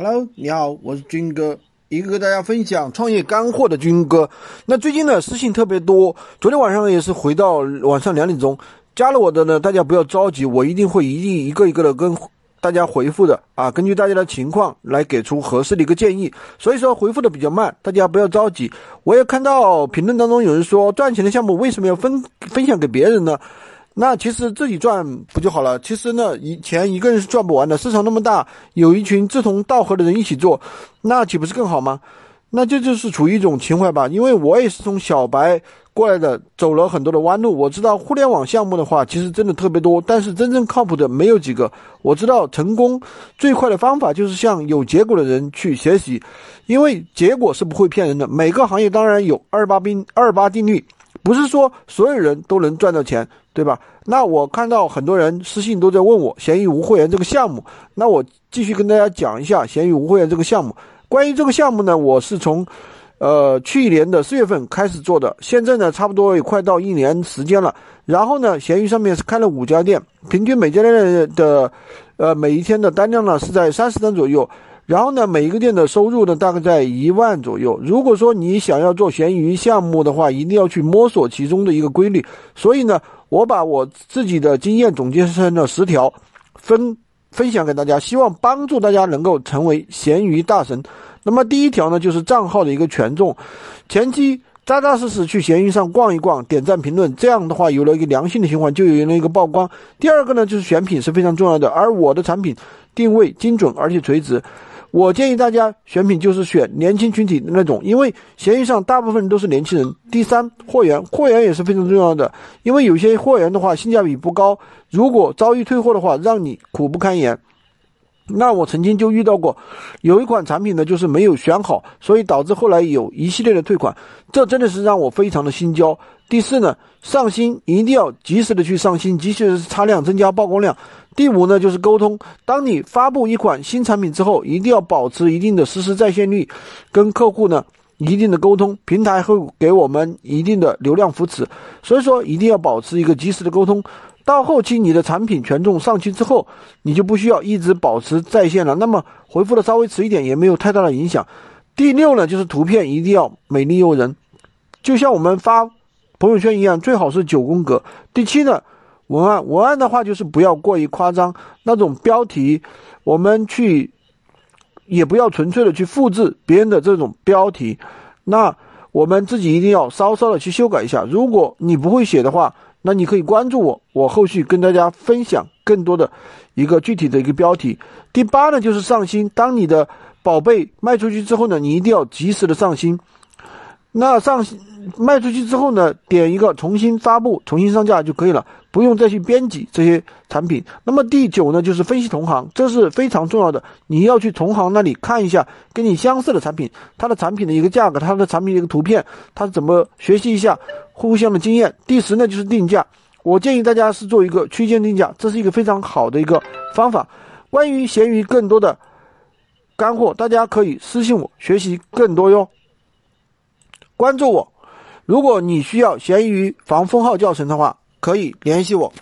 Hello，你好，我是军哥，一个给大家分享创业干货的军哥。那最近呢，私信特别多，昨天晚上也是回到晚上两点钟，加了我的呢，大家不要着急，我一定会一定一个一个的跟大家回复的啊，根据大家的情况来给出合适的一个建议。所以说回复的比较慢，大家不要着急。我也看到评论当中有人说，赚钱的项目为什么要分分享给别人呢？那其实自己赚不就好了？其实呢，以钱一个人是赚不完的。市场那么大，有一群志同道合的人一起做，那岂不是更好吗？那这就是处于一种情怀吧。因为我也是从小白过来的，走了很多的弯路。我知道互联网项目的话，其实真的特别多，但是真正靠谱的没有几个。我知道成功最快的方法就是向有结果的人去学习，因为结果是不会骗人的。每个行业当然有二八定二八定律。不是说所有人都能赚到钱，对吧？那我看到很多人私信都在问我闲鱼无会员这个项目，那我继续跟大家讲一下闲鱼无会员这个项目。关于这个项目呢，我是从，呃，去年的四月份开始做的，现在呢，差不多也快到一年时间了。然后呢，闲鱼上面是开了五家店，平均每家店的，呃，每一天的单量呢是在三十单左右。然后呢，每一个店的收入呢，大概在一万左右。如果说你想要做闲鱼项目的话，一定要去摸索其中的一个规律。所以呢，我把我自己的经验总结成了十条，分分享给大家，希望帮助大家能够成为闲鱼大神。那么第一条呢，就是账号的一个权重，前期扎扎实实去闲鱼上逛一逛，点赞评论，这样的话有了一个良性的循环，就有了一个曝光。第二个呢，就是选品是非常重要的，而我的产品定位精准而且垂直。我建议大家选品就是选年轻群体的那种，因为闲鱼上大部分都是年轻人。第三，货源，货源也是非常重要的，因为有些货源的话性价比不高，如果遭遇退货的话，让你苦不堪言。那我曾经就遇到过，有一款产品呢，就是没有选好，所以导致后来有一系列的退款，这真的是让我非常的心焦。第四呢，上新一定要及时的去上新，及时的擦亮，增加曝光量。第五呢，就是沟通，当你发布一款新产品之后，一定要保持一定的实时在线率，跟客户呢一定的沟通，平台会给我们一定的流量扶持，所以说一定要保持一个及时的沟通。到后期你的产品权重上去之后，你就不需要一直保持在线了，那么回复的稍微迟一点也没有太大的影响。第六呢，就是图片一定要美丽诱人，就像我们发朋友圈一样，最好是九宫格。第七呢，文案文案的话就是不要过于夸张，那种标题我们去也不要纯粹的去复制别人的这种标题，那我们自己一定要稍稍的去修改一下。如果你不会写的话，那你可以关注我，我后续跟大家分享更多的一个具体的一个标题。第八呢，就是上新。当你的宝贝卖出去之后呢，你一定要及时的上新。那上卖出去之后呢，点一个重新发布、重新上架就可以了，不用再去编辑这些产品。那么第九呢，就是分析同行，这是非常重要的。你要去同行那里看一下跟你相似的产品，它的产品的一个价格，它的产品的一个图片，它怎么学习一下互相的经验。第十呢，就是定价，我建议大家是做一个区间定价，这是一个非常好的一个方法。关于闲鱼更多的干货，大家可以私信我学习更多哟。关注我，如果你需要闲鱼防封号教程的话，可以联系我。